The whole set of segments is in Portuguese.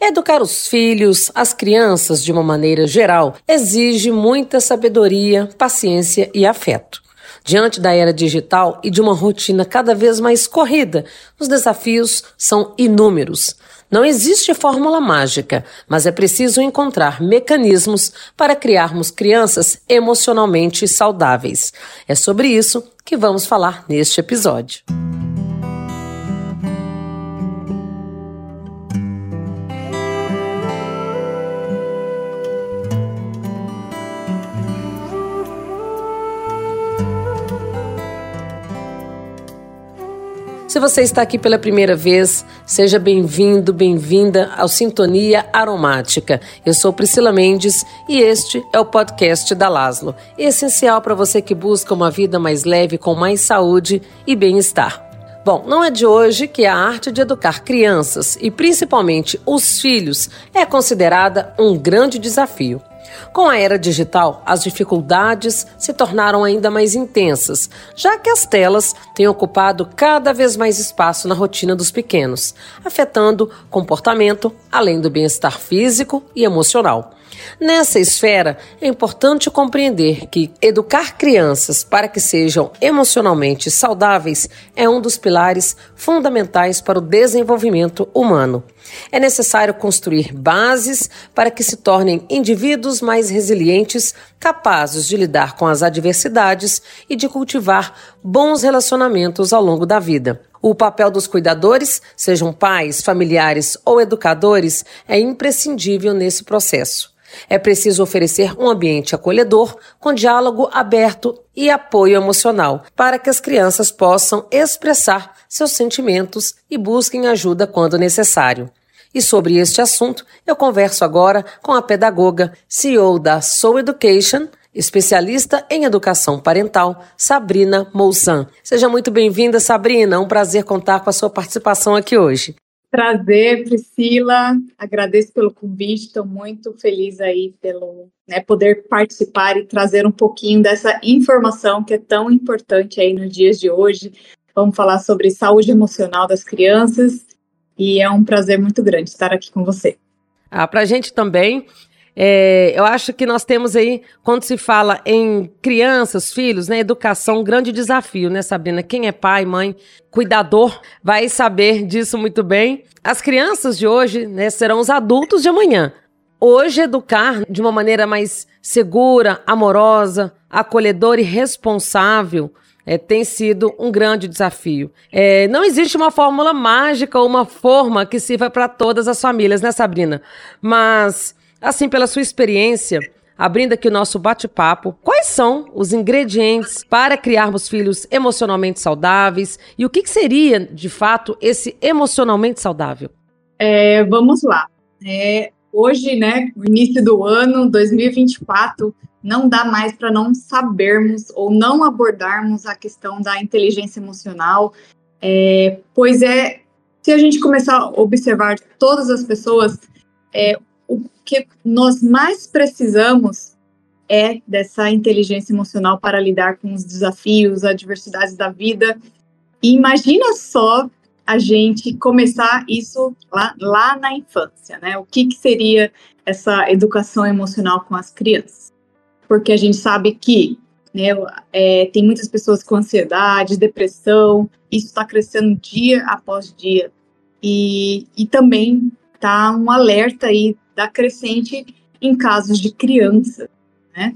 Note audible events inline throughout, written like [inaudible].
Educar os filhos, as crianças de uma maneira geral, exige muita sabedoria, paciência e afeto. Diante da era digital e de uma rotina cada vez mais corrida, os desafios são inúmeros. Não existe fórmula mágica, mas é preciso encontrar mecanismos para criarmos crianças emocionalmente saudáveis. É sobre isso que vamos falar neste episódio. Se você está aqui pela primeira vez, seja bem-vindo, bem-vinda ao Sintonia Aromática. Eu sou Priscila Mendes e este é o podcast da Laslo, essencial para você que busca uma vida mais leve, com mais saúde e bem-estar. Bom, não é de hoje que a arte de educar crianças e principalmente os filhos é considerada um grande desafio. Com a era digital, as dificuldades se tornaram ainda mais intensas, já que as telas têm ocupado cada vez mais espaço na rotina dos pequenos, afetando comportamento, além do bem-estar físico e emocional. Nessa esfera, é importante compreender que educar crianças para que sejam emocionalmente saudáveis é um dos pilares fundamentais para o desenvolvimento humano. É necessário construir bases para que se tornem indivíduos mais resilientes, capazes de lidar com as adversidades e de cultivar bons relacionamentos ao longo da vida. O papel dos cuidadores, sejam pais, familiares ou educadores, é imprescindível nesse processo. É preciso oferecer um ambiente acolhedor, com diálogo aberto e apoio emocional, para que as crianças possam expressar seus sentimentos e busquem ajuda quando necessário. E sobre este assunto, eu converso agora com a pedagoga, CEO da Soul Education, especialista em educação parental, Sabrina Moussan. Seja muito bem-vinda, Sabrina. É um prazer contar com a sua participação aqui hoje. Prazer, Priscila. Agradeço pelo convite. Estou muito feliz aí pelo né, poder participar e trazer um pouquinho dessa informação que é tão importante aí nos dias de hoje. Vamos falar sobre saúde emocional das crianças e é um prazer muito grande estar aqui com você. Ah, Para a gente também. É, eu acho que nós temos aí, quando se fala em crianças, filhos, né, educação, um grande desafio, né, Sabrina? Quem é pai, mãe, cuidador, vai saber disso muito bem. As crianças de hoje, né, serão os adultos de amanhã. Hoje, educar de uma maneira mais segura, amorosa, acolhedora e responsável é, tem sido um grande desafio. É, não existe uma fórmula mágica ou uma forma que sirva para todas as famílias, né, Sabrina? Mas Assim, pela sua experiência, abrindo aqui o nosso bate-papo, quais são os ingredientes para criarmos filhos emocionalmente saudáveis e o que, que seria, de fato, esse emocionalmente saudável? É, vamos lá. É, hoje, né, início do ano, 2024, não dá mais para não sabermos ou não abordarmos a questão da inteligência emocional, é, pois é, se a gente começar a observar todas as pessoas, é, que nós mais precisamos é dessa inteligência emocional para lidar com os desafios, adversidades da vida. E imagina só a gente começar isso lá, lá na infância, né? O que, que seria essa educação emocional com as crianças? Porque a gente sabe que né, é, tem muitas pessoas com ansiedade, depressão, isso está crescendo dia após dia. E, e também tá um alerta aí da crescente em casos de criança, né?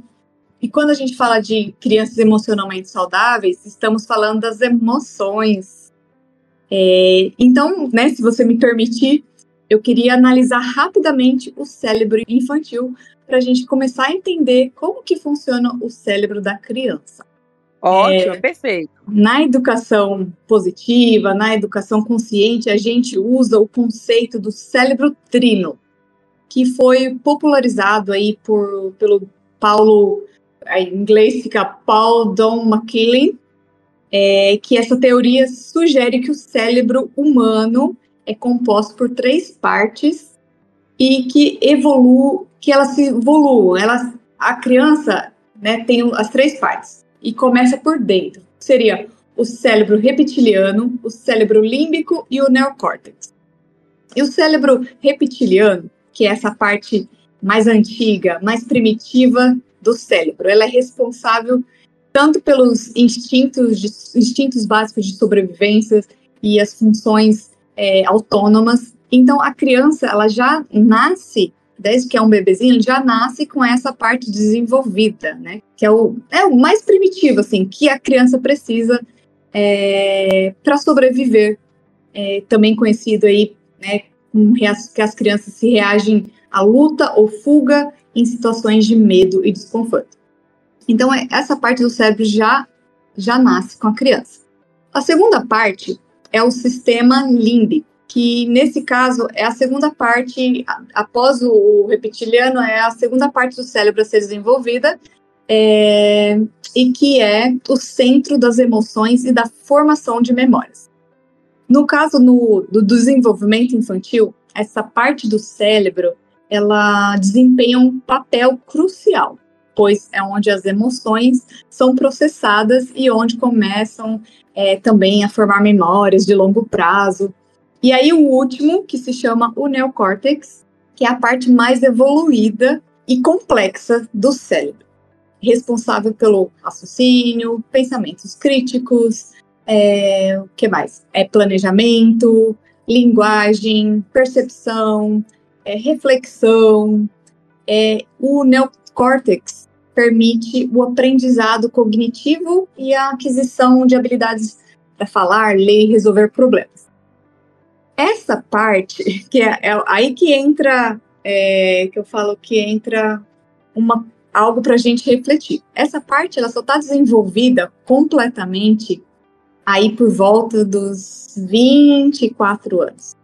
E quando a gente fala de crianças emocionalmente saudáveis, estamos falando das emoções. É, então, né, se você me permitir, eu queria analisar rapidamente o cérebro infantil para a gente começar a entender como que funciona o cérebro da criança. Ótimo, é, perfeito. Na educação positiva, na educação consciente, a gente usa o conceito do cérebro trino, que foi popularizado aí por, pelo Paulo, em inglês fica Paul Don McKillen, é, que essa teoria sugere que o cérebro humano é composto por três partes e que evolui, que ela se evolui, ela, a criança né, tem as três partes e começa por dentro. Seria o cérebro reptiliano, o cérebro límbico e o neocórtex. E o cérebro reptiliano, que é essa parte mais antiga, mais primitiva do cérebro, ela é responsável tanto pelos instintos, de, instintos básicos de sobrevivência e as funções é, autônomas. Então, a criança, ela já nasce, desde que é um bebezinho, já nasce com essa parte desenvolvida, né? Que é o, é o mais primitivo, assim, que a criança precisa é, para sobreviver. É, também conhecido aí, né, com que as crianças se reagem à luta ou fuga em situações de medo e desconforto. Então, é, essa parte do cérebro já, já nasce com a criança. A segunda parte é o sistema límbico, que nesse caso é a segunda parte, após o reptiliano, é a segunda parte do cérebro a ser desenvolvida, é, e que é o centro das emoções e da formação de memórias. No caso no, do desenvolvimento infantil, essa parte do cérebro ela desempenha um papel crucial pois é onde as emoções são processadas e onde começam é, também a formar memórias de longo prazo. E aí o último, que se chama o neocórtex, que é a parte mais evoluída e complexa do cérebro, responsável pelo raciocínio, pensamentos críticos, é, o que mais? É planejamento, linguagem, percepção, é, reflexão. É, o neocórtex permite o aprendizado cognitivo e a aquisição de habilidades para falar, ler e resolver problemas. Essa parte, que é, é aí que entra, é, que eu falo que entra uma, algo para a gente refletir. Essa parte, ela só está desenvolvida completamente aí por volta dos 24 anos.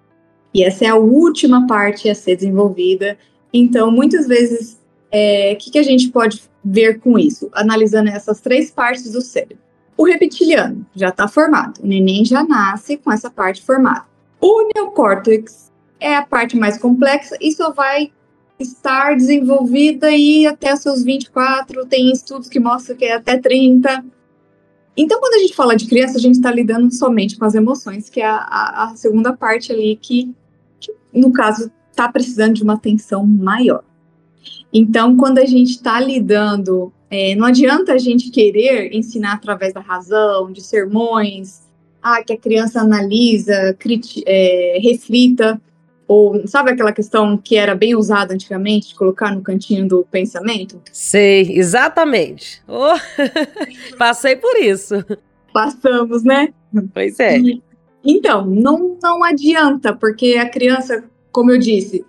E essa é a última parte a ser desenvolvida. Então, muitas vezes, o é, que, que a gente pode ver com isso, analisando essas três partes do cérebro. O reptiliano já está formado, o neném já nasce com essa parte formada. O neocórtex é a parte mais complexa e só vai estar desenvolvida aí até seus 24, tem estudos que mostram que é até 30. Então, quando a gente fala de criança, a gente está lidando somente com as emoções, que é a, a, segunda parte ali que, que no caso, está precisando de uma atenção maior. Então, quando a gente está lidando, é, não adianta a gente querer ensinar através da razão, de sermões, ah, que a criança analisa, é, reflita, ou sabe aquela questão que era bem usada antigamente, de colocar no cantinho do pensamento? Sei, exatamente. Oh, [laughs] passei por isso. Passamos, né? Pois é. Então, não, não adianta, porque a criança, como eu disse,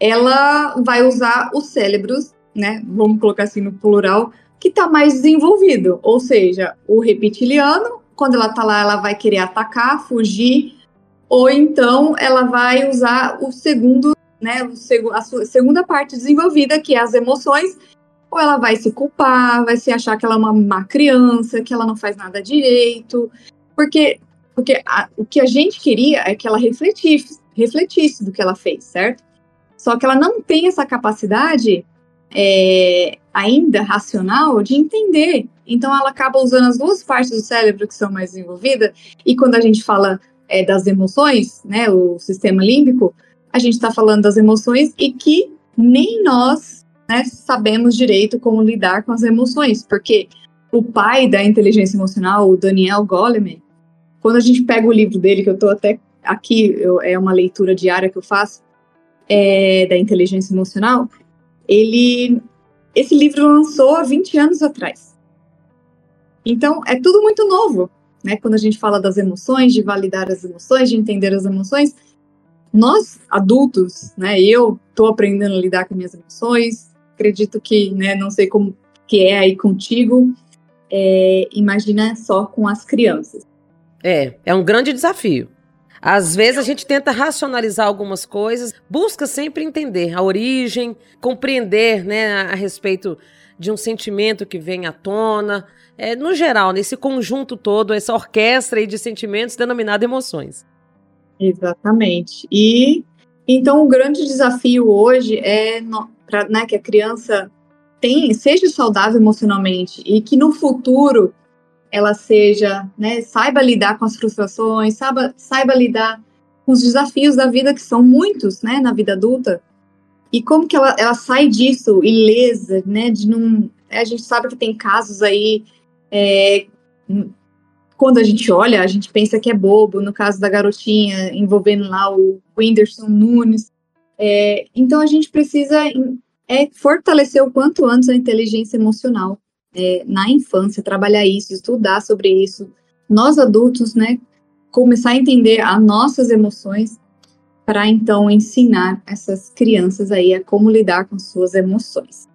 ela vai usar os cérebros, né? Vamos colocar assim no plural, que está mais desenvolvido. Ou seja, o reptiliano, quando ela está lá, ela vai querer atacar, fugir, ou então ela vai usar o segundo, né? O seg a segunda parte desenvolvida, que é as emoções, ou ela vai se culpar, vai se achar que ela é uma má criança, que ela não faz nada direito, porque porque a, o que a gente queria é que ela refletisse, refletisse do que ela fez, certo? Só que ela não tem essa capacidade é, ainda racional de entender. Então ela acaba usando as duas partes do cérebro que são mais desenvolvidas. E quando a gente fala é, das emoções, né, o sistema límbico, a gente está falando das emoções e que nem nós né, sabemos direito como lidar com as emoções, porque o pai da inteligência emocional, o Daniel Goleman, quando a gente pega o livro dele, que eu estou até aqui, eu, é uma leitura diária que eu faço, é, da inteligência emocional, ele, esse livro lançou há 20 anos atrás. Então, é tudo muito novo, né? Quando a gente fala das emoções, de validar as emoções, de entender as emoções, nós adultos, né? Eu estou aprendendo a lidar com minhas emoções. Acredito que, né? Não sei como que é aí contigo. É, imagina só com as crianças. É, é um grande desafio. Às vezes a gente tenta racionalizar algumas coisas, busca sempre entender a origem, compreender né, a, respeito de um sentimento que vem à tona. É, no geral, nesse conjunto todo, essa orquestra de sentimentos denominada emoções. Exatamente. E então o grande desafio hoje é para né, que a criança tem, seja saudável emocionalmente e que no futuro ela seja, né, saiba lidar com as frustrações, saiba, saiba lidar com os desafios da vida, que são muitos, né, na vida adulta, e como que ela, ela sai disso ilesa, né, de não... A gente sabe que tem casos aí, é, quando a gente olha, a gente pensa que é bobo, no caso da garotinha, envolvendo lá o Whindersson Nunes, é, então a gente precisa é, fortalecer o quanto antes a inteligência emocional é, na infância, trabalhar isso, estudar sobre isso. Nós adultos, né, começar a entender as nossas emoções para então ensinar essas crianças aí a como lidar com suas emoções.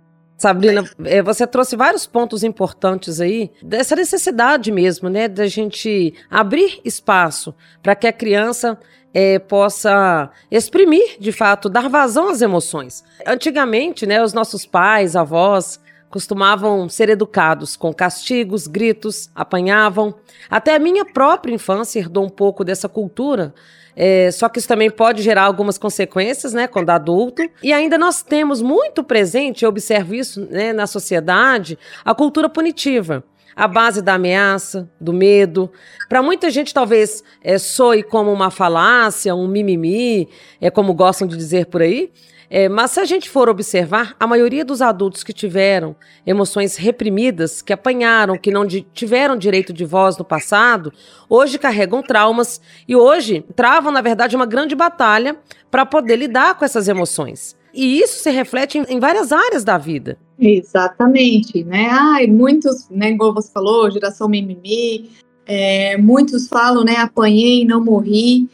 Sabrina, é, você trouxe vários pontos importantes aí, dessa necessidade mesmo, né, da gente abrir espaço para que a criança é, possa exprimir, de fato, dar vazão às emoções. Antigamente, né, os nossos pais, avós, costumavam ser educados com castigos, gritos, apanhavam. Até a minha própria infância herdou um pouco dessa cultura. É, só que isso também pode gerar algumas consequências, né, quando adulto. E ainda nós temos muito presente, eu observo isso né, na sociedade, a cultura punitiva a base da ameaça, do medo. Para muita gente, talvez é, soe como uma falácia, um mimimi, é como gostam de dizer por aí. É, mas se a gente for observar, a maioria dos adultos que tiveram emoções reprimidas, que apanharam, que não tiveram direito de voz no passado, hoje carregam traumas e hoje travam, na verdade, uma grande batalha para poder lidar com essas emoções. E isso se reflete em, em várias áreas da vida. Exatamente, né? Ai, muitos, né, igual você falou, geração mimimi, é, muitos falam, né, apanhei, não morri.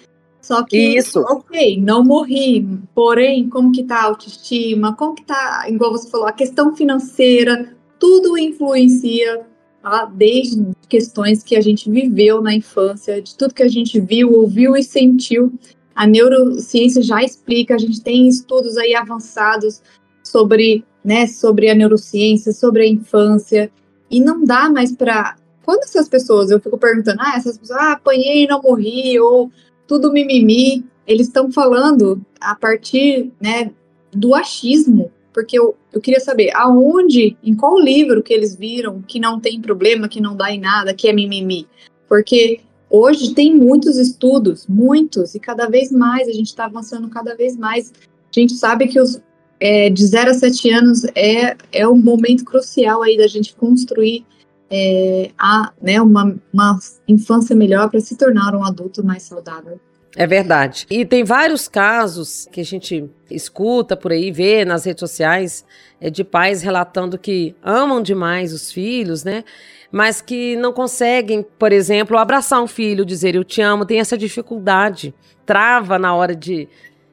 Só que, Isso. ok, não morri, porém, como que tá a autoestima, como que tá, igual você falou, a questão financeira, tudo influencia, tá? desde questões que a gente viveu na infância, de tudo que a gente viu, ouviu e sentiu. A neurociência já explica, a gente tem estudos aí avançados sobre, né, sobre a neurociência, sobre a infância, e não dá mais para quando essas pessoas, eu fico perguntando, ah, essas pessoas, ah, apanhei e não morri, ou tudo mimimi, eles estão falando a partir, né, do achismo, porque eu, eu queria saber aonde, em qual livro que eles viram que não tem problema, que não dá em nada, que é mimimi. Porque Hoje tem muitos estudos, muitos, e cada vez mais, a gente está avançando cada vez mais. A gente sabe que os é, de 0 a 7 anos é, é um momento crucial aí da gente construir é, a, né, uma, uma infância melhor para se tornar um adulto mais saudável. É verdade. E tem vários casos que a gente escuta por aí, vê nas redes sociais, é, de pais relatando que amam demais os filhos, né? mas que não conseguem, por exemplo, abraçar um filho, dizer eu te amo, tem essa dificuldade, trava na hora de,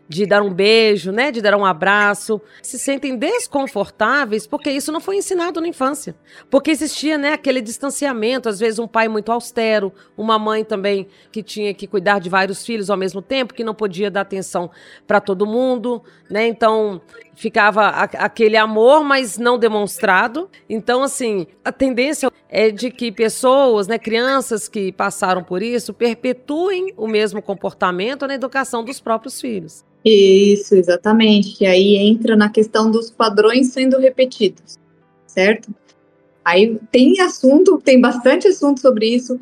de dar um beijo, né, de dar um abraço, se sentem desconfortáveis porque isso não foi ensinado na infância. Porque existia, né, aquele distanciamento, às vezes um pai muito austero, uma mãe também que tinha que cuidar de vários filhos ao mesmo tempo, que não podia dar atenção para todo mundo, né? Então, ficava aquele amor, mas não demonstrado. Então, assim, a tendência é de que pessoas, né, crianças que passaram por isso, perpetuem o mesmo comportamento na educação dos próprios filhos. Isso, exatamente. Que aí entra na questão dos padrões sendo repetidos, certo? Aí tem assunto, tem bastante assunto sobre isso,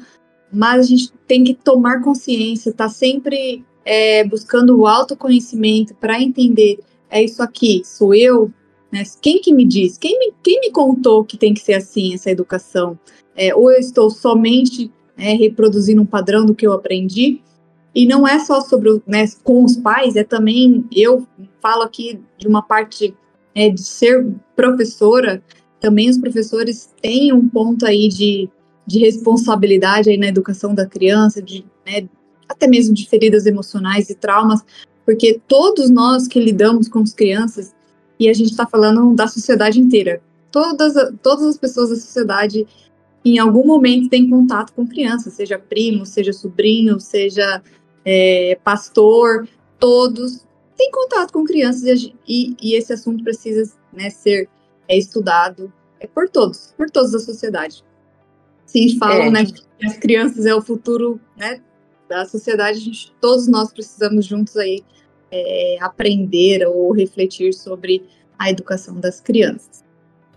mas a gente tem que tomar consciência, tá sempre é, buscando o autoconhecimento para entender é isso aqui, sou eu, né? Quem que me diz? Quem me, quem me contou que tem que ser assim essa educação? É, ou eu estou somente né, reproduzindo um padrão do que eu aprendi, e não é só sobre né, com os pais, é também eu falo aqui de uma parte é, de ser professora. Também os professores têm um ponto aí de, de responsabilidade aí na educação da criança, de né, até mesmo de feridas emocionais e traumas, porque todos nós que lidamos com as crianças e a gente está falando da sociedade inteira, todas todas as pessoas da sociedade em algum momento têm contato com crianças, seja primo, seja sobrinho, seja é, pastor, todos têm contato com crianças e, e esse assunto precisa né, ser é, estudado é, por todos, por todos da sociedade. Sim, falam é. né, que as crianças é o futuro né, da sociedade, gente, todos nós precisamos juntos aí é, aprender ou refletir sobre a educação das crianças.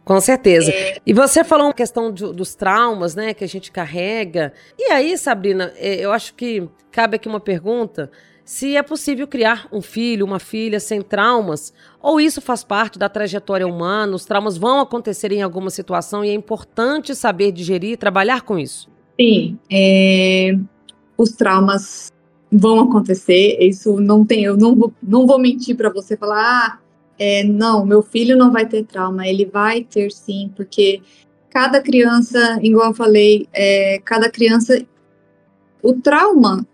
Com certeza. É... E você falou uma questão de, dos traumas, né, que a gente carrega. E aí, Sabrina, é, eu acho que cabe aqui uma pergunta. se é possível criar um filho, uma filha sem traumas, ou isso faz parte da trajetória humana, os traumas vão acontecer em alguma situação e é importante saber digerir e trabalhar com isso. Sim, é, os traumas vão acontecer, isso não tem, eu não vou, não vou mentir para você falar, ah, é, não, meu filho não vai ter trauma, ele vai ter sim, porque cada criança, igual eu falei, é, cada criança, o trauma,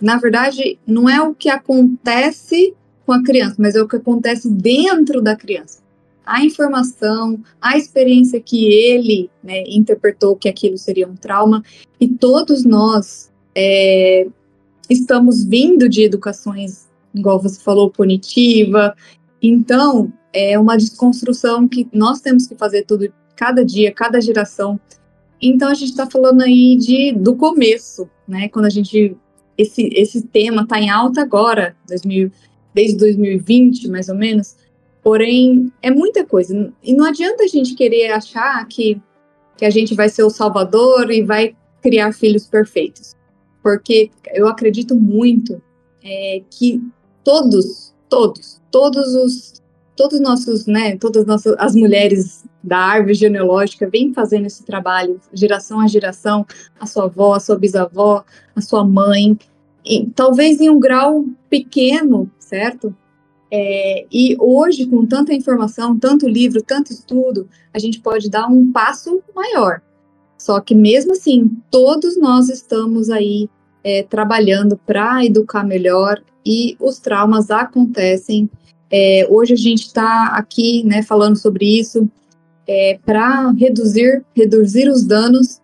na verdade, não é o que acontece com a criança, mas é o que acontece dentro da criança. A informação, a experiência que ele né, interpretou que aquilo seria um trauma, e todos nós é, estamos vindo de educações, igual você falou, punitiva. Então, é uma desconstrução que nós temos que fazer tudo, cada dia, cada geração. Então, a gente está falando aí de, do começo, né? Quando a gente. Esse, esse tema está em alta agora, 2000, desde 2020, mais ou menos. Porém, é muita coisa. E não adianta a gente querer achar que, que a gente vai ser o salvador e vai criar filhos perfeitos porque eu acredito muito é, que todos, todos, todos os, todos nossos, né, todas nossas, as mulheres da árvore genealógica vêm fazendo esse trabalho, geração a geração, a sua avó, a sua bisavó, a sua mãe, e, talvez em um grau pequeno, certo? É, e hoje, com tanta informação, tanto livro, tanto estudo, a gente pode dar um passo maior. Só que mesmo assim, todos nós estamos aí é, trabalhando para educar melhor e os traumas acontecem. É, hoje a gente está aqui, né, falando sobre isso é, para reduzir, reduzir os danos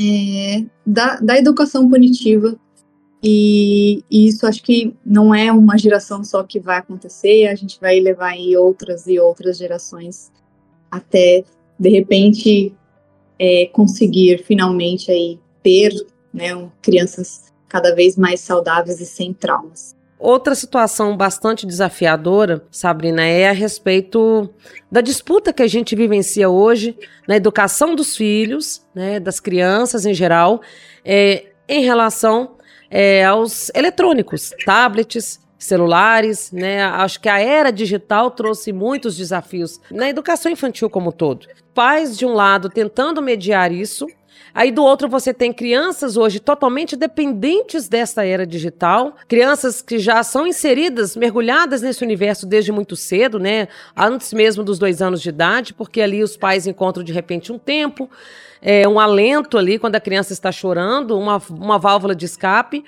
é, da, da educação punitiva e, e, isso acho que não é uma geração só que vai acontecer, a gente vai levar aí outras e outras gerações até de repente é, conseguir finalmente aí ter né, crianças cada vez mais saudáveis e sem traumas. Outra situação bastante desafiadora, Sabrina, é a respeito da disputa que a gente vivencia hoje na educação dos filhos, né, das crianças em geral, é, em relação é, aos eletrônicos, tablets, celulares, né? Acho que a era digital trouxe muitos desafios na educação infantil como um todo. Pais, de um lado, tentando mediar isso, Aí do outro você tem crianças hoje totalmente dependentes desta era digital, crianças que já são inseridas, mergulhadas nesse universo desde muito cedo, né? Antes mesmo dos dois anos de idade, porque ali os pais encontram de repente um tempo, é, um alento ali quando a criança está chorando, uma, uma válvula de escape.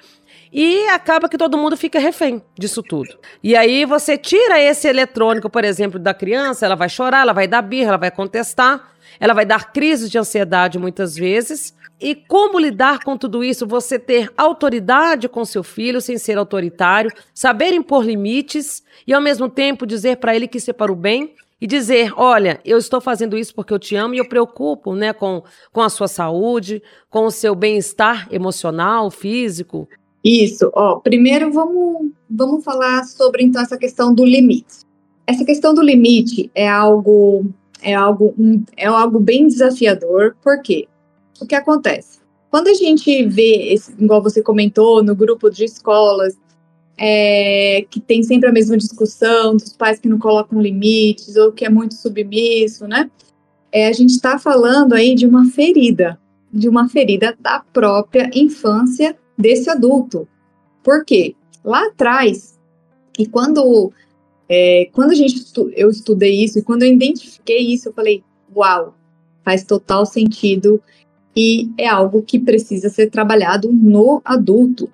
E acaba que todo mundo fica refém disso tudo. E aí você tira esse eletrônico, por exemplo, da criança, ela vai chorar, ela vai dar birra, ela vai contestar, ela vai dar crises de ansiedade muitas vezes. E como lidar com tudo isso? Você ter autoridade com seu filho sem ser autoritário, saber impor limites e ao mesmo tempo dizer para ele que isso é para o bem e dizer, olha, eu estou fazendo isso porque eu te amo e eu preocupo, né, com, com a sua saúde, com o seu bem-estar emocional, físico, isso, ó, primeiro vamos, vamos falar sobre então essa questão do limite. Essa questão do limite é algo é algo é algo bem desafiador, porque o que acontece? Quando a gente vê, esse, igual você comentou, no grupo de escolas, é, que tem sempre a mesma discussão dos pais que não colocam limites ou que é muito submisso, né? É, a gente está falando aí de uma ferida, de uma ferida da própria infância desse adulto. Por quê? Lá atrás, e quando, é, quando a gente eu estudei isso, e quando eu identifiquei isso, eu falei, uau, faz total sentido e é algo que precisa ser trabalhado no adulto.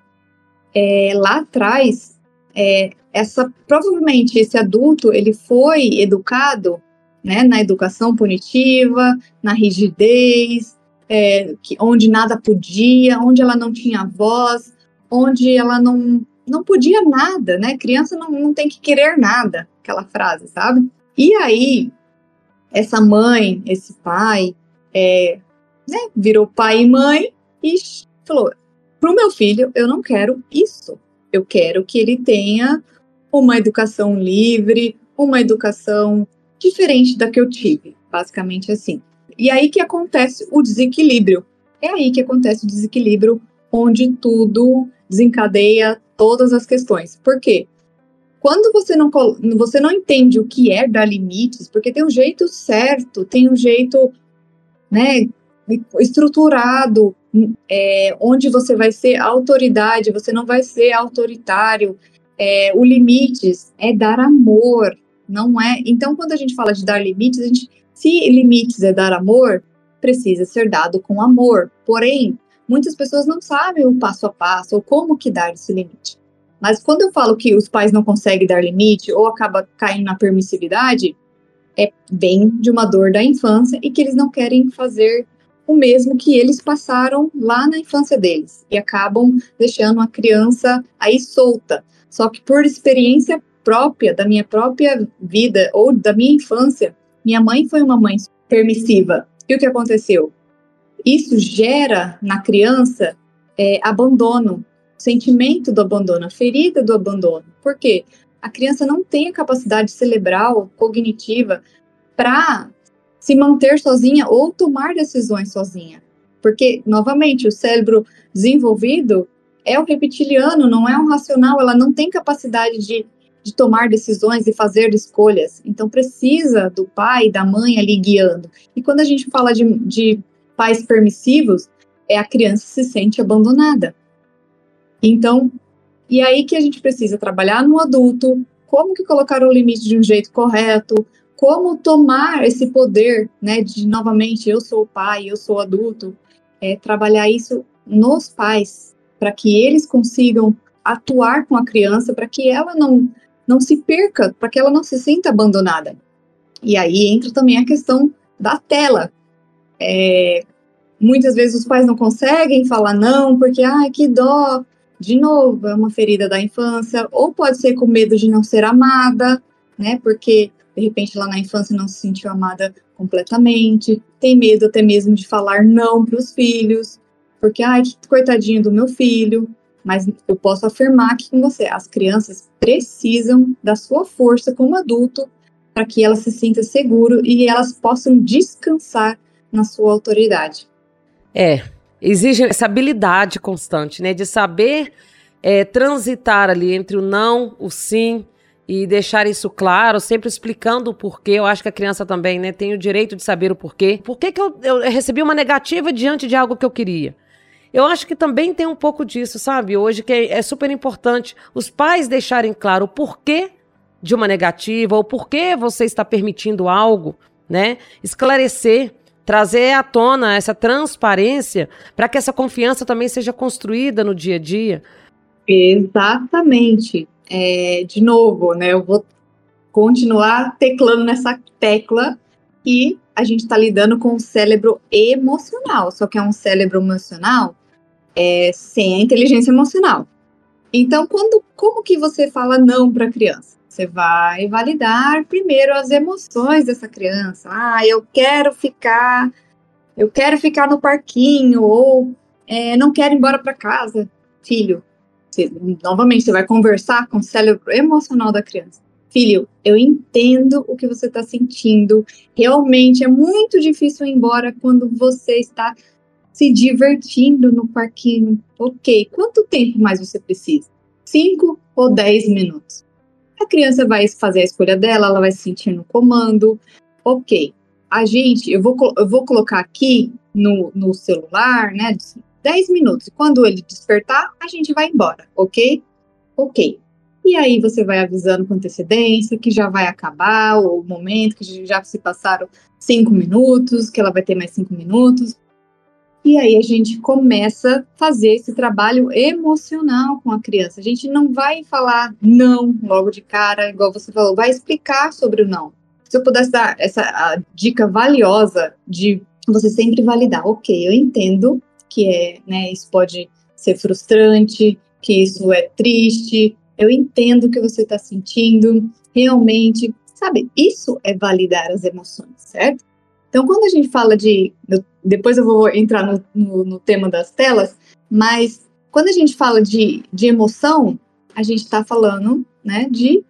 É, lá atrás, é, essa provavelmente esse adulto ele foi educado né, na educação punitiva, na rigidez, é, que, onde nada podia, onde ela não tinha voz, onde ela não, não podia nada, né? Criança não, não tem que querer nada, aquela frase, sabe? E aí, essa mãe, esse pai, é, né, virou pai e mãe e falou: pro meu filho, eu não quero isso. Eu quero que ele tenha uma educação livre, uma educação diferente da que eu tive. Basicamente assim. E aí que acontece o desequilíbrio. É aí que acontece o desequilíbrio onde tudo desencadeia todas as questões. Por quê? Quando você não, você não entende o que é dar limites, porque tem um jeito certo, tem um jeito né, estruturado, é, onde você vai ser autoridade, você não vai ser autoritário. É, o limites é dar amor, não é? Então, quando a gente fala de dar limites, a gente, se limites é dar amor, precisa ser dado com amor. Porém, muitas pessoas não sabem o passo a passo ou como que dar esse limite. Mas quando eu falo que os pais não conseguem dar limite ou acaba caindo na permissividade, é bem de uma dor da infância e que eles não querem fazer o mesmo que eles passaram lá na infância deles e acabam deixando a criança aí solta. Só que por experiência própria, da minha própria vida ou da minha infância, minha mãe foi uma mãe permissiva. E o que aconteceu? Isso gera na criança é, abandono, sentimento do abandono, a ferida do abandono. Por quê? A criança não tem a capacidade cerebral, cognitiva, para se manter sozinha ou tomar decisões sozinha. Porque, novamente, o cérebro desenvolvido é o reptiliano, não é um racional, ela não tem capacidade de, de tomar decisões e fazer escolhas. Então, precisa do pai e da mãe ali guiando. E quando a gente fala de, de pais permissivos, é a criança se sente abandonada. Então, e aí que a gente precisa trabalhar no adulto, como que colocar o limite de um jeito correto, como tomar esse poder, né, de novamente eu sou o pai, eu sou adulto, é, trabalhar isso nos pais, para que eles consigam atuar com a criança, para que ela não, não se perca, para que ela não se sinta abandonada. E aí entra também a questão da tela. É, muitas vezes os pais não conseguem falar não, porque, ai, que dó, de novo, é uma ferida da infância, ou pode ser com medo de não ser amada, né? Porque de repente lá na infância não se sentiu amada completamente, tem medo até mesmo de falar não para os filhos, porque ai, que coitadinho do meu filho. Mas eu posso afirmar aqui com você, as crianças precisam da sua força como adulto para que elas se sintam seguro e elas possam descansar na sua autoridade. É, exige essa habilidade constante, né? De saber é, transitar ali entre o não, o sim e deixar isso claro, sempre explicando o porquê. Eu acho que a criança também, né, tem o direito de saber o porquê. Por que, que eu, eu recebi uma negativa diante de algo que eu queria? Eu acho que também tem um pouco disso, sabe? Hoje que é, é super importante os pais deixarem claro o porquê de uma negativa ou porquê você está permitindo algo, né? Esclarecer trazer à tona essa transparência para que essa confiança também seja construída no dia a dia. Exatamente. É, de novo, né? Eu vou continuar teclando nessa tecla e a gente está lidando com o cérebro emocional, só que é um cérebro emocional é, sem a inteligência emocional. Então, quando, como que você fala não para a criança? Você vai validar primeiro as emoções dessa criança. Ah, eu quero ficar, eu quero ficar no parquinho ou é, não quero ir embora para casa, filho. Você, novamente, você vai conversar com o cérebro emocional da criança. Filho, eu entendo o que você está sentindo. Realmente é muito difícil ir embora quando você está se divertindo no parquinho. Ok, quanto tempo mais você precisa? Cinco ou dez minutos? A criança vai fazer a escolha dela, ela vai se sentir no comando. Ok, a gente, eu vou, eu vou colocar aqui no, no celular, né, 10 minutos. Quando ele despertar, a gente vai embora, ok? Ok. E aí você vai avisando com antecedência que já vai acabar o momento, que já se passaram cinco minutos, que ela vai ter mais cinco minutos. E aí a gente começa a fazer esse trabalho emocional com a criança. A gente não vai falar não logo de cara, igual você falou, vai explicar sobre o não. Se eu pudesse dar essa dica valiosa de você sempre validar, ok, eu entendo que é, né, isso pode ser frustrante, que isso é triste, eu entendo o que você está sentindo, realmente, sabe? Isso é validar as emoções, certo? Então, quando a gente fala de. Depois eu vou entrar no, no, no tema das telas, mas quando a gente fala de, de emoção, a gente está falando né, de,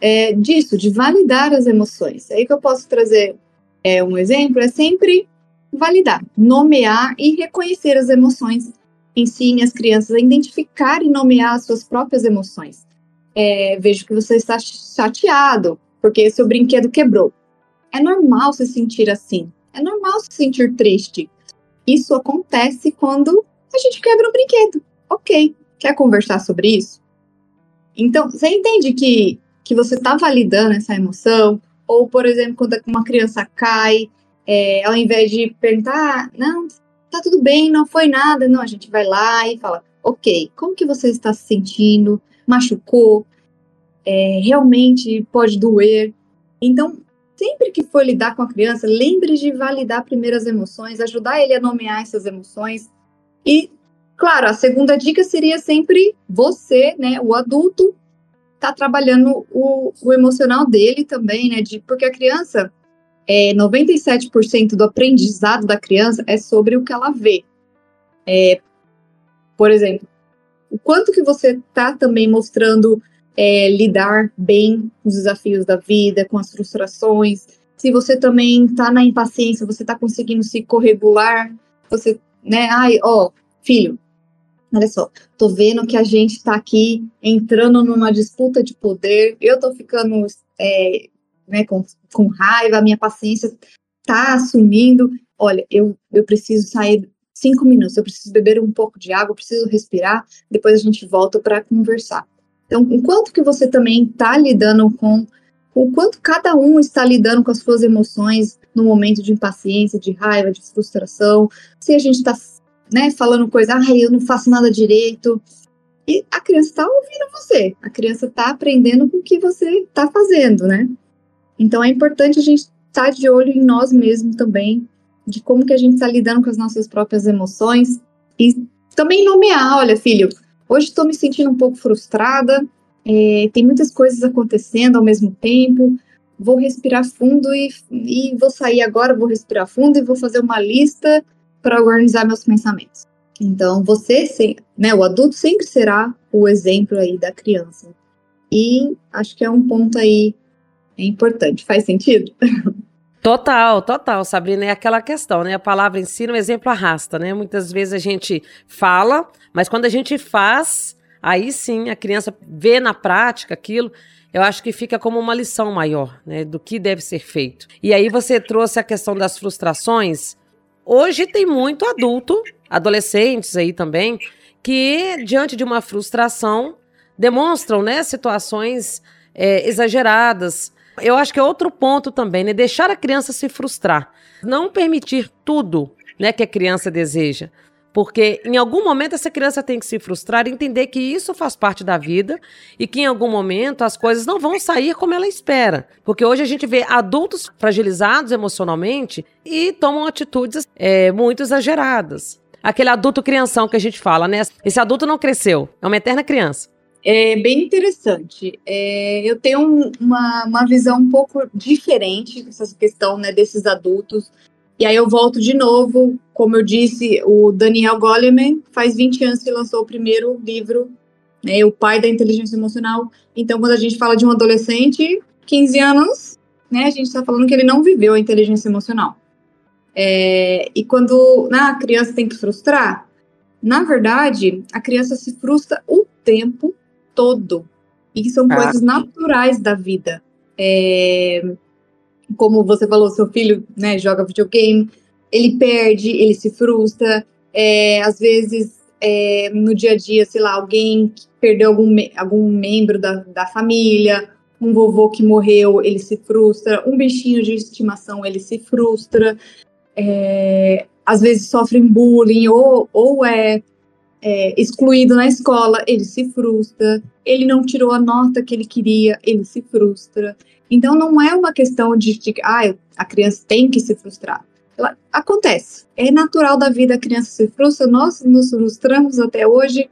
é, disso, de validar as emoções. Aí que eu posso trazer é, um exemplo, é sempre validar, nomear e reconhecer as emoções ensine as crianças a identificar e nomear as suas próprias emoções. É, vejo que você está chateado porque seu brinquedo quebrou. É normal se sentir assim. É normal se sentir triste. Isso acontece quando a gente quebra um brinquedo. Ok. Quer conversar sobre isso? Então, você entende que, que você está validando essa emoção? Ou, por exemplo, quando uma criança cai, é, ao invés de perguntar, ah, não, tá tudo bem, não foi nada, não, a gente vai lá e fala, ok, como que você está se sentindo? Machucou? É, realmente pode doer? Então, sempre que for lidar com a criança, lembre de validar primeiro as emoções, ajudar ele a nomear essas emoções. E, claro, a segunda dica seria sempre você, né, o adulto, tá trabalhando o, o emocional dele também, né, de, porque a criança, é, 97% do aprendizado da criança é sobre o que ela vê. É, por exemplo, o quanto que você tá também mostrando é, lidar bem com os desafios da vida, com as frustrações. Se você também está na impaciência, você está conseguindo se corregular, você, né, ai, ó, filho, olha só, tô vendo que a gente está aqui entrando numa disputa de poder, eu tô ficando, é, né, com, com raiva, a minha paciência tá assumindo, olha, eu, eu preciso sair cinco minutos, eu preciso beber um pouco de água, eu preciso respirar, depois a gente volta para conversar. Então, enquanto que você também está lidando com o quanto cada um está lidando com as suas emoções no momento de impaciência, de raiva, de frustração, se a gente está né, falando coisa, ah, eu não faço nada direito, e a criança está ouvindo você, a criança está aprendendo com o que você está fazendo, né? Então é importante a gente estar tá de olho em nós mesmos também, de como que a gente está lidando com as nossas próprias emoções e também nomear, olha, filho, Hoje estou me sentindo um pouco frustrada, é, tem muitas coisas acontecendo ao mesmo tempo. Vou respirar fundo e, e vou sair agora, vou respirar fundo e vou fazer uma lista para organizar meus pensamentos. Então, você, né, o adulto sempre será o exemplo aí da criança. E acho que é um ponto aí importante. Faz sentido? [laughs] Total, total, Sabrina, é aquela questão, né? A palavra ensina, o exemplo arrasta, né? Muitas vezes a gente fala, mas quando a gente faz, aí sim a criança vê na prática aquilo, eu acho que fica como uma lição maior, né? Do que deve ser feito. E aí você trouxe a questão das frustrações. Hoje tem muito adulto, adolescentes aí também, que diante de uma frustração demonstram, né, situações é, exageradas, eu acho que é outro ponto também, né? Deixar a criança se frustrar. Não permitir tudo né, que a criança deseja. Porque em algum momento essa criança tem que se frustrar entender que isso faz parte da vida e que em algum momento as coisas não vão sair como ela espera. Porque hoje a gente vê adultos fragilizados emocionalmente e tomam atitudes é, muito exageradas. Aquele adulto crianção que a gente fala, né? Esse adulto não cresceu, é uma eterna criança. É bem interessante. É, eu tenho um, uma, uma visão um pouco diferente dessa questão né, desses adultos. E aí eu volto de novo, como eu disse, o Daniel Goleman faz 20 anos que lançou o primeiro livro, né, o pai da inteligência emocional. Então, quando a gente fala de um adolescente, 15 anos, né, a gente está falando que ele não viveu a inteligência emocional. É, e quando né, a criança tem que frustrar, na verdade, a criança se frustra o tempo todo. E que são ah. coisas naturais da vida. É, como você falou, seu filho né, joga videogame, ele perde, ele se frustra. É, às vezes, é, no dia a dia, sei lá, alguém perdeu algum, algum membro da, da família, um vovô que morreu, ele se frustra, um bichinho de estimação, ele se frustra. É, às vezes sofrem bullying ou, ou é é, excluído na escola, ele se frustra. Ele não tirou a nota que ele queria, ele se frustra. Então não é uma questão de, de ah, a criança tem que se frustrar. Ela, acontece. É natural da vida a criança se frustra. Nós nos frustramos até hoje.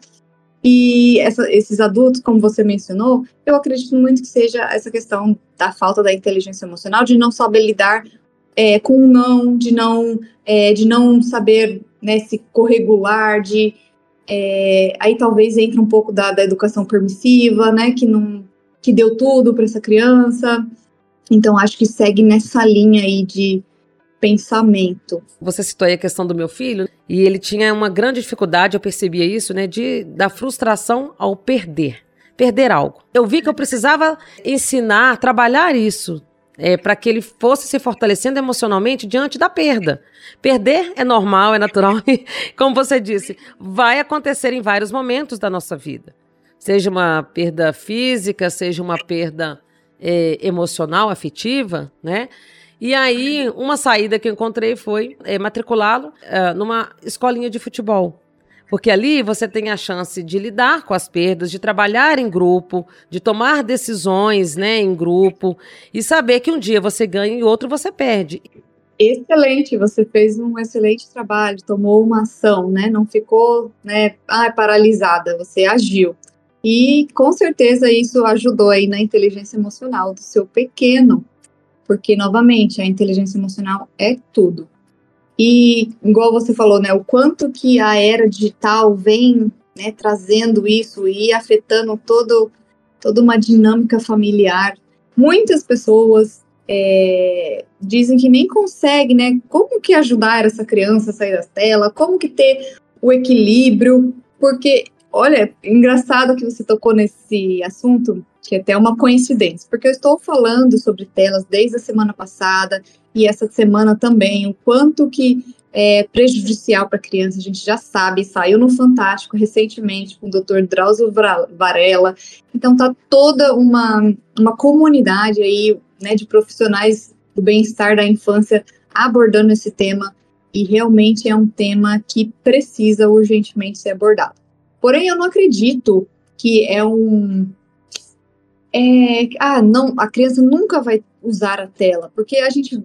E essa, esses adultos, como você mencionou, eu acredito muito que seja essa questão da falta da inteligência emocional, de não saber lidar é, com o não, de não, é, de não saber né, se corregular, de é, aí talvez entre um pouco da, da educação permissiva, né, que não que deu tudo para essa criança. Então acho que segue nessa linha aí de, pensamento. Você citou aí a questão do meu filho, e ele tinha uma grande dificuldade, eu percebia isso, né, de da frustração ao perder, perder algo. Eu vi que eu precisava ensinar, trabalhar isso, é, para que ele fosse se fortalecendo emocionalmente diante da perda. Perder é normal, é natural, [laughs] como você disse, vai acontecer em vários momentos da nossa vida. Seja uma perda física, seja uma perda é, emocional, afetiva, né? E aí, uma saída que eu encontrei foi é, matriculá-lo é, numa escolinha de futebol. Porque ali você tem a chance de lidar com as perdas, de trabalhar em grupo, de tomar decisões né, em grupo e saber que um dia você ganha e outro você perde. Excelente, você fez um excelente trabalho, tomou uma ação, né? Não ficou né, ah, paralisada, você agiu. E com certeza isso ajudou aí na inteligência emocional do seu pequeno, porque novamente a inteligência emocional é tudo. E igual você falou, né, o quanto que a era digital vem né, trazendo isso e afetando todo, toda uma dinâmica familiar. Muitas pessoas é, dizem que nem consegue, né? Como que ajudar essa criança a sair da tela? Como que ter o equilíbrio? Porque, olha, engraçado que você tocou nesse assunto, que é até uma coincidência, porque eu estou falando sobre telas desde a semana passada e essa semana também, o quanto que é prejudicial para criança, a gente já sabe, saiu no Fantástico recentemente com o Dr. Drauzio Varela. Então tá toda uma, uma comunidade aí, né, de profissionais do bem-estar da infância abordando esse tema e realmente é um tema que precisa urgentemente ser abordado. Porém, eu não acredito que é um é, ah, não, a criança nunca vai usar a tela, porque a gente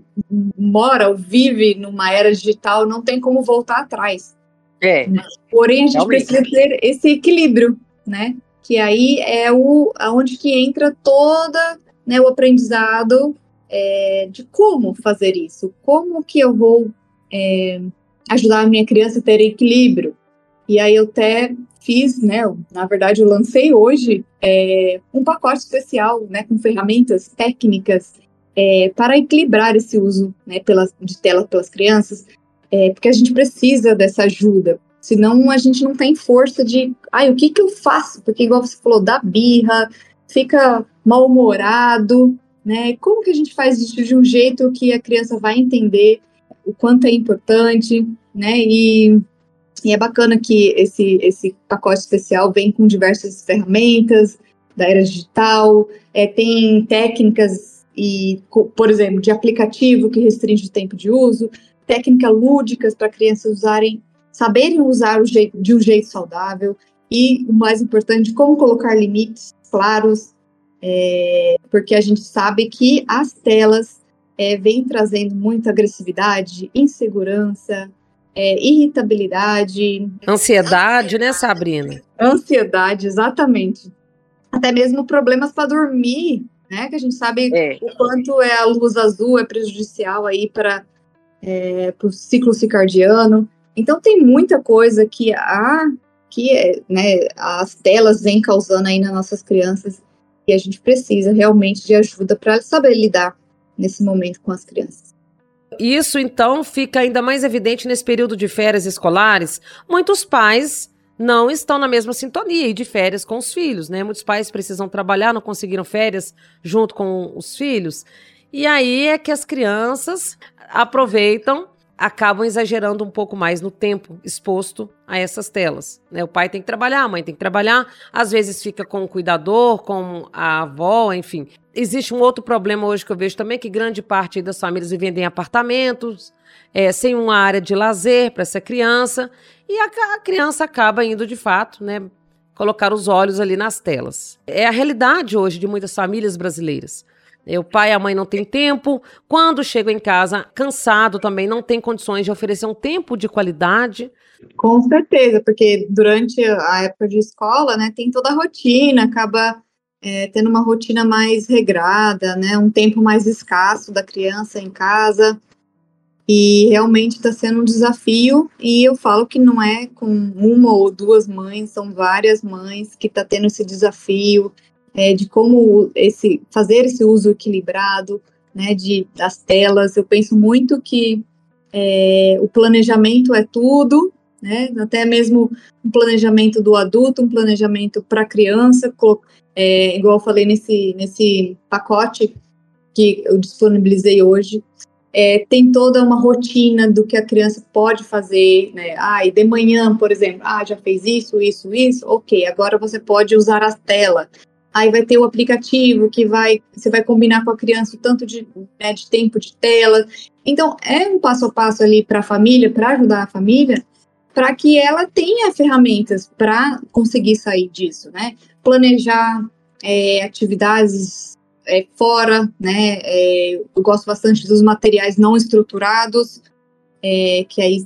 mora ou vive numa era digital, não tem como voltar atrás. É. Porém, a gente realmente. precisa ter esse equilíbrio, né? Que aí é o aonde que entra toda né, o aprendizado é, de como fazer isso, como que eu vou é, ajudar a minha criança a ter equilíbrio. E aí eu até fiz, né? Na verdade, eu lancei hoje é, um pacote especial, né, com ferramentas técnicas é, para equilibrar esse uso, né, pelas, de tela pelas crianças, é, porque a gente precisa dessa ajuda. Senão a gente não tem força de, ai, o que que eu faço? Porque igual você falou, dá birra, fica mal-humorado, né? Como que a gente faz isso de um jeito que a criança vai entender o quanto é importante, né? E e é bacana que esse, esse pacote especial vem com diversas ferramentas da era digital, é, tem técnicas e, por exemplo, de aplicativo que restringe o tempo de uso, técnicas lúdicas para crianças usarem, saberem usar o jeito, de um jeito saudável e, o mais importante, como colocar limites claros, é, porque a gente sabe que as telas é, vêm trazendo muita agressividade, insegurança, é, irritabilidade. Ansiedade, né, Sabrina? Ansiedade, exatamente. Até mesmo problemas para dormir, né? Que a gente sabe é. o quanto é a luz azul é prejudicial aí para é, o ciclo circadiano. Então tem muita coisa que a que né, as telas vêm causando aí nas nossas crianças e a gente precisa realmente de ajuda para saber lidar nesse momento com as crianças. Isso então fica ainda mais evidente nesse período de férias escolares. Muitos pais não estão na mesma sintonia e de férias com os filhos, né? Muitos pais precisam trabalhar, não conseguiram férias junto com os filhos. E aí é que as crianças aproveitam acabam exagerando um pouco mais no tempo exposto a essas telas. Né? O pai tem que trabalhar, a mãe tem que trabalhar, às vezes fica com o cuidador, com a avó, enfim. Existe um outro problema hoje que eu vejo também, que grande parte das famílias vivem em apartamentos, é, sem uma área de lazer para essa criança, e a, a criança acaba indo de fato, né, colocar os olhos ali nas telas. É a realidade hoje de muitas famílias brasileiras. O pai e a mãe não têm tempo. Quando chegam em casa cansado também, não tem condições de oferecer um tempo de qualidade. Com certeza, porque durante a época de escola, né, tem toda a rotina, acaba é, tendo uma rotina mais regrada, né, um tempo mais escasso da criança em casa. E realmente está sendo um desafio, e eu falo que não é com uma ou duas mães, são várias mães que estão tá tendo esse desafio, é, de como esse fazer esse uso equilibrado, né, de, das telas. Eu penso muito que é, o planejamento é tudo, né, até mesmo um planejamento do adulto, um planejamento para a criança, é, igual eu falei nesse, nesse pacote que eu disponibilizei hoje, é, tem toda uma rotina do que a criança pode fazer, né? Ah, e de manhã, por exemplo, ah, já fez isso, isso, isso, ok, agora você pode usar a tela. Aí vai ter o aplicativo que vai, você vai combinar com a criança o tanto de, né, de tempo de tela. Então, é um passo a passo ali para a família, para ajudar a família, para que ela tenha ferramentas para conseguir sair disso, né? Planejar é, atividades é, fora, né? É, eu gosto bastante dos materiais não estruturados, é, que aí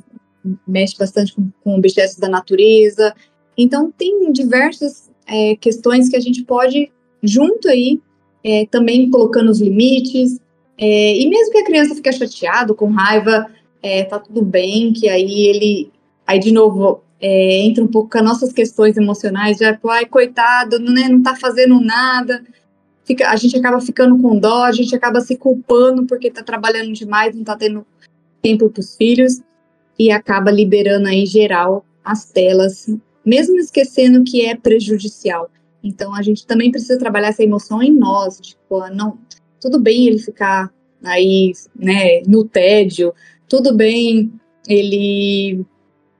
mexe bastante com, com, objetos da natureza. Então, tem diversas é, questões que a gente pode, junto aí, é, também colocando os limites. É, e mesmo que a criança fique chateado, com raiva, tá tudo bem, que aí ele. Aí, de novo, entra um pouco com as nossas questões emocionais, já, ai, coitado, né, não tá fazendo nada fica, a gente acaba ficando com dó, a gente acaba se culpando porque está trabalhando demais, não está tendo tempo para os filhos e acaba liberando aí geral as telas, mesmo esquecendo que é prejudicial. Então a gente também precisa trabalhar essa emoção em nós, tipo, não, tudo bem ele ficar aí, né, no tédio, tudo bem ele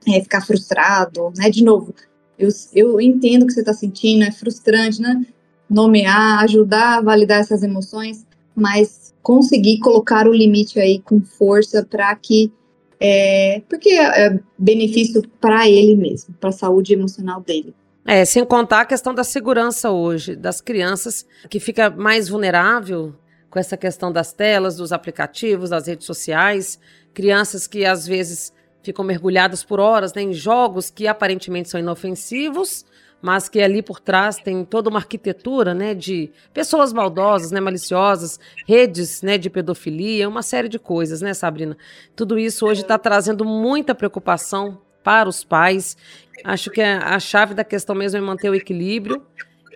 é, ficar frustrado, né? De novo, eu, eu entendo o que você está sentindo, é frustrante, né? nomear, ajudar a validar essas emoções, mas conseguir colocar o limite aí com força para que é, porque é benefício para ele mesmo, para a saúde emocional dele. É, sem contar a questão da segurança hoje das crianças, que fica mais vulnerável com essa questão das telas, dos aplicativos, das redes sociais, crianças que às vezes ficam mergulhadas por horas né, em jogos que aparentemente são inofensivos, mas que ali por trás tem toda uma arquitetura, né, de pessoas maldosas, né, maliciosas, redes, né, de pedofilia, uma série de coisas, né, Sabrina? Tudo isso hoje está trazendo muita preocupação para os pais. Acho que a chave da questão mesmo é manter o equilíbrio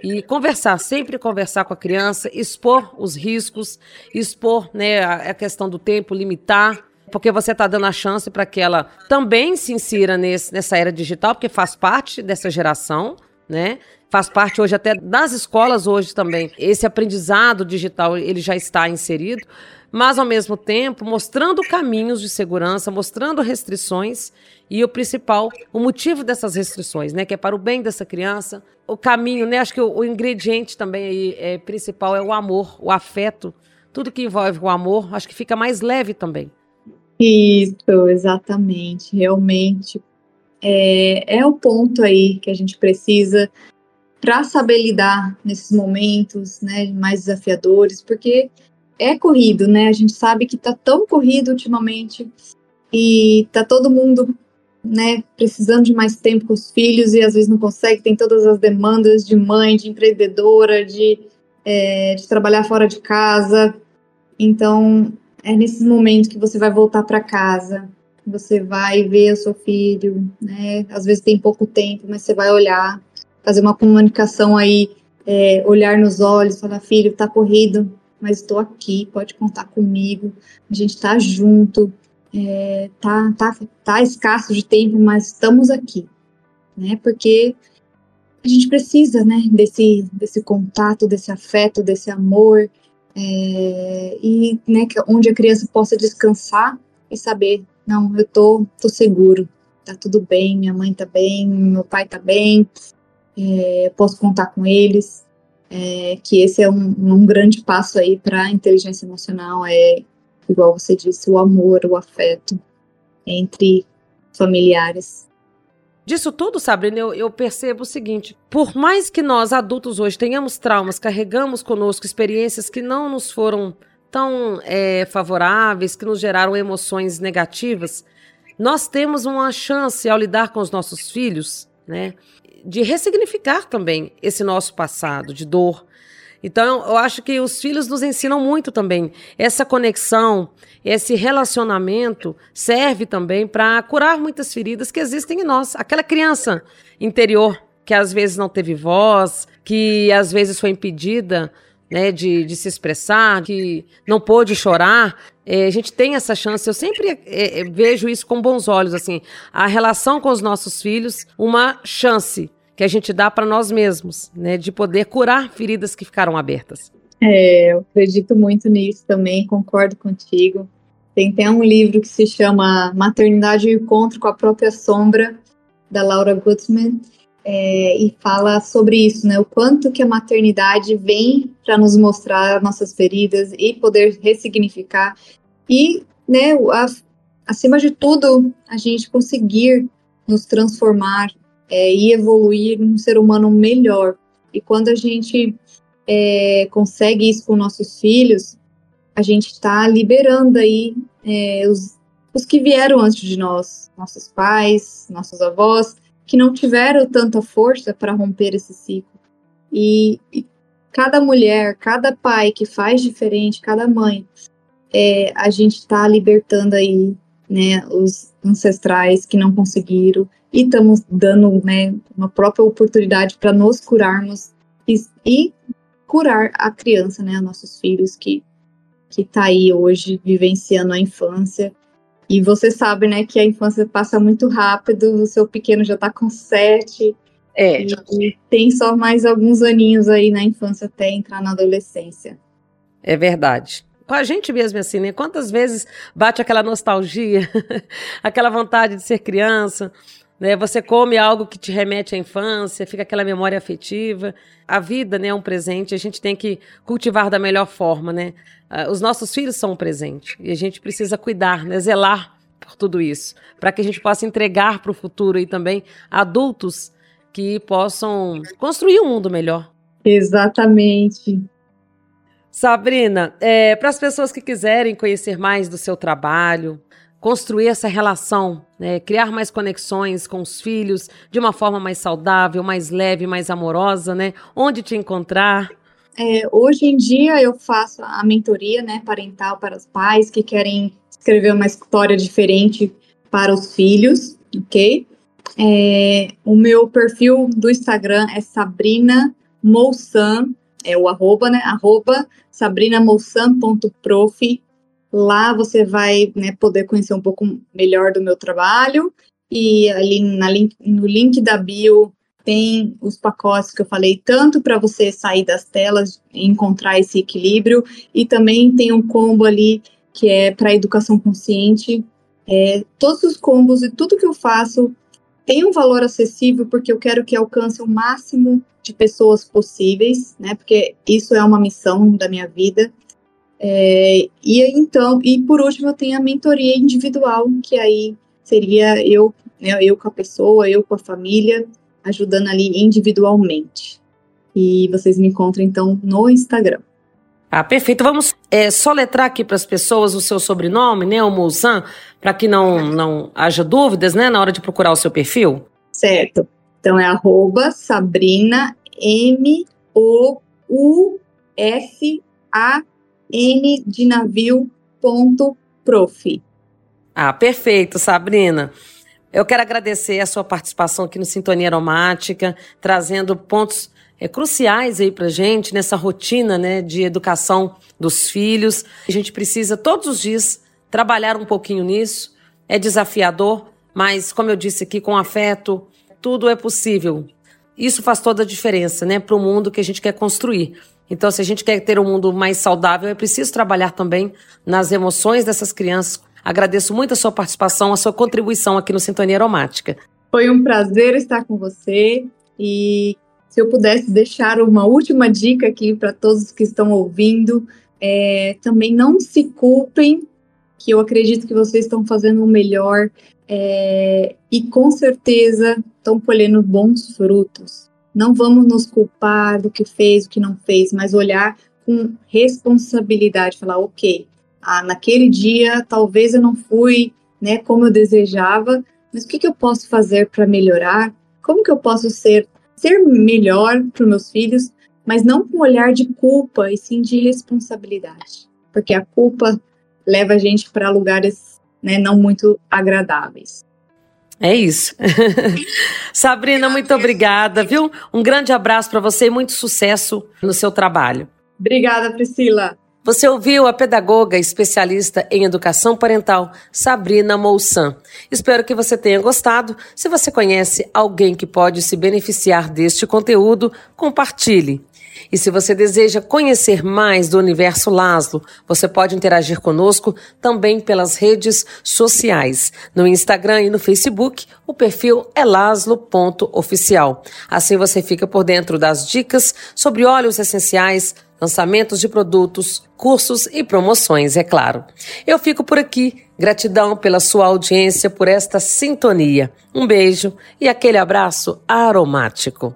e conversar, sempre conversar com a criança, expor os riscos, expor né, a questão do tempo, limitar, porque você está dando a chance para que ela também se insira nesse, nessa era digital, porque faz parte dessa geração né? Faz parte hoje até das escolas hoje também. Esse aprendizado digital, ele já está inserido, mas ao mesmo tempo mostrando caminhos de segurança, mostrando restrições e o principal, o motivo dessas restrições, né, que é para o bem dessa criança. O caminho, né, acho que o, o ingrediente também aí é, principal é o amor, o afeto. Tudo que envolve o amor, acho que fica mais leve também. Isso, exatamente. Realmente, é, é o ponto aí que a gente precisa para saber lidar nesses momentos né, mais desafiadores, porque é corrido, né? A gente sabe que tá tão corrido ultimamente e tá todo mundo né, precisando de mais tempo com os filhos e às vezes não consegue, tem todas as demandas de mãe, de empreendedora, de, é, de trabalhar fora de casa. Então, é nesses momentos que você vai voltar para casa, você vai ver o seu filho, né? Às vezes tem pouco tempo, mas você vai olhar, fazer uma comunicação aí, é, olhar nos olhos, falar, filho, tá corrido, mas estou aqui, pode contar comigo, a gente tá junto, é, tá, tá, tá escasso de tempo, mas estamos aqui, né? Porque a gente precisa, né, desse, desse contato, desse afeto, desse amor, é, e né, onde a criança possa descansar e saber não, eu tô, tô seguro, tá tudo bem, minha mãe tá bem, meu pai tá bem, é, posso contar com eles, é, que esse é um, um grande passo aí para inteligência emocional, é, igual você disse, o amor, o afeto entre familiares. Disso tudo, Sabrina, eu, eu, percebo o seguinte: por mais que nós adultos hoje tenhamos traumas, carregamos conosco experiências que não nos foram tão é, favoráveis, que nos geraram emoções negativas, nós temos uma chance ao lidar com os nossos filhos, né, de ressignificar também esse nosso passado de dor. Então, eu acho que os filhos nos ensinam muito também. Essa conexão, esse relacionamento serve também para curar muitas feridas que existem em nós. Aquela criança interior que às vezes não teve voz, que às vezes foi impedida né, de, de se expressar, que não pôde chorar, é, a gente tem essa chance. Eu sempre é, é, vejo isso com bons olhos, assim, a relação com os nossos filhos, uma chance que a gente dá para nós mesmos, né, de poder curar feridas que ficaram abertas. É, eu acredito muito nisso também, concordo contigo. Tem até um livro que se chama Maternidade e Encontro com a Própria Sombra, da Laura Gutman, é, e fala sobre isso, né? O quanto que a maternidade vem para nos mostrar nossas feridas e poder ressignificar e, né, a, acima de tudo, a gente conseguir nos transformar é, e evoluir num ser humano melhor. E quando a gente é, consegue isso com nossos filhos, a gente está liberando aí é, os, os que vieram antes de nós, nossos pais, nossos avós, que não tiveram tanta força para romper esse ciclo. E, e, cada mulher, cada pai que faz diferente, cada mãe, é, a gente está libertando aí né, os ancestrais que não conseguiram e estamos dando né, uma própria oportunidade para nos curarmos e, e, curar a criança, né, nossos filhos que que está aí hoje vivenciando a infância. E você sabe, né, que a infância passa muito rápido, o seu pequeno já está com sete. É. E, e tem só mais alguns aninhos aí na infância até entrar na adolescência. É verdade com a gente mesmo assim, né? Quantas vezes bate aquela nostalgia, [laughs] aquela vontade de ser criança, né? Você come algo que te remete à infância, fica aquela memória afetiva. A vida, né, é um presente, a gente tem que cultivar da melhor forma, né? Uh, os nossos filhos são um presente e a gente precisa cuidar, né, zelar por tudo isso, para que a gente possa entregar para o futuro e também adultos que possam construir um mundo melhor. Exatamente. Sabrina, é, para as pessoas que quiserem conhecer mais do seu trabalho, construir essa relação, né? criar mais conexões com os filhos de uma forma mais saudável, mais leve, mais amorosa, né? Onde te encontrar? É, hoje em dia eu faço a mentoria, né, parental para os pais que querem escrever uma história diferente para os filhos, ok? É, o meu perfil do Instagram é Sabrina Moussan, é o arroba, né? Arroba sabrinamoussan.prof Lá você vai né, poder conhecer um pouco melhor do meu trabalho. E ali link, no link da bio tem os pacotes que eu falei, tanto para você sair das telas e encontrar esse equilíbrio, e também tem um combo ali que é para educação consciente. É, todos os combos e tudo que eu faço tem um valor acessível porque eu quero que alcance o máximo de pessoas possíveis, né? Porque isso é uma missão da minha vida. É, e então, e por último, eu tenho a mentoria individual, que aí seria eu, né, eu com a pessoa, eu com a família, ajudando ali individualmente. E vocês me encontram então no Instagram. Ah, perfeito. Vamos é, só letrar aqui para as pessoas o seu sobrenome, né, o Mouzan, para que não, não haja dúvidas, né, na hora de procurar o seu perfil. Certo. Então é arroba Sabrina M O U S A N. Ah, perfeito, Sabrina. Eu quero agradecer a sua participação aqui no Sintonia Aromática, trazendo pontos é, cruciais aí pra gente nessa rotina né, de educação dos filhos. A gente precisa todos os dias trabalhar um pouquinho nisso. É desafiador, mas como eu disse aqui, com afeto, tudo é possível. Isso faz toda a diferença, né, para o mundo que a gente quer construir. Então, se a gente quer ter um mundo mais saudável, é preciso trabalhar também nas emoções dessas crianças. Agradeço muito a sua participação, a sua contribuição aqui no Sintonia Aromática. Foi um prazer estar com você e se eu pudesse deixar uma última dica aqui para todos que estão ouvindo, é, também não se culpem, que eu acredito que vocês estão fazendo o melhor é, e com certeza estão colhendo bons frutos. Não vamos nos culpar do que fez, o que não fez, mas olhar com responsabilidade, falar, ok, ah, naquele dia talvez eu não fui, né, como eu desejava, mas o que, que eu posso fazer para melhorar? Como que eu posso ser ser melhor para os meus filhos, mas não com um olhar de culpa, e sim de responsabilidade, porque a culpa leva a gente para lugares, né, não muito agradáveis. É isso. [laughs] Sabrina, muito obrigada, viu? Um grande abraço para você e muito sucesso no seu trabalho. Obrigada, Priscila. Você ouviu a pedagoga especialista em educação parental, Sabrina Moussan. Espero que você tenha gostado. Se você conhece alguém que pode se beneficiar deste conteúdo, compartilhe. E se você deseja conhecer mais do universo Laszlo, você pode interagir conosco também pelas redes sociais. No Instagram e no Facebook, o perfil é laslo.oficial. Assim você fica por dentro das dicas sobre óleos essenciais, lançamentos de produtos, cursos e promoções, é claro. Eu fico por aqui. Gratidão pela sua audiência, por esta sintonia. Um beijo e aquele abraço aromático.